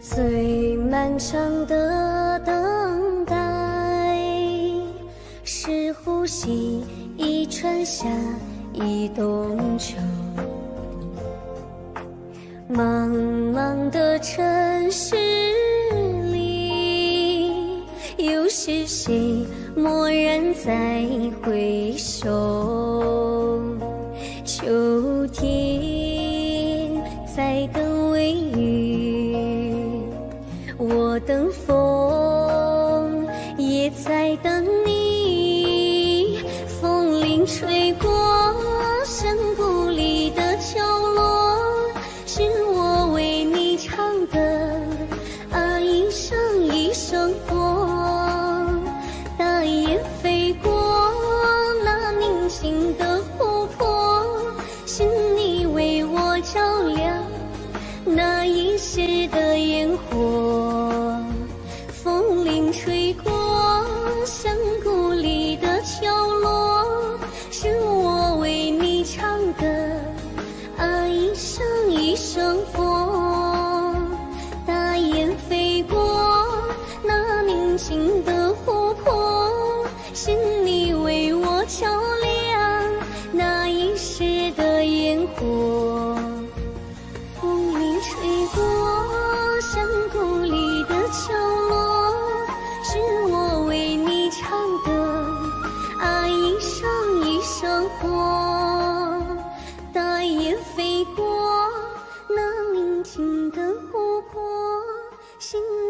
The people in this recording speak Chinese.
最漫长的等待，是呼吸一春夏，一冬秋。茫茫的城市里，又是谁蓦然在回首？秋天在等微雨，我等风，也在等你。风铃吹过山谷里的角落。是我为你唱的啊，一声一声过，大雁飞过那宁静的湖泊，是你为我照亮那一世的一一声佛，大雁飞过那宁静的湖泊，是你为我照亮那一世的烟火。风铃吹过山谷里的角落，是我为你唱的啊一生一声活。心。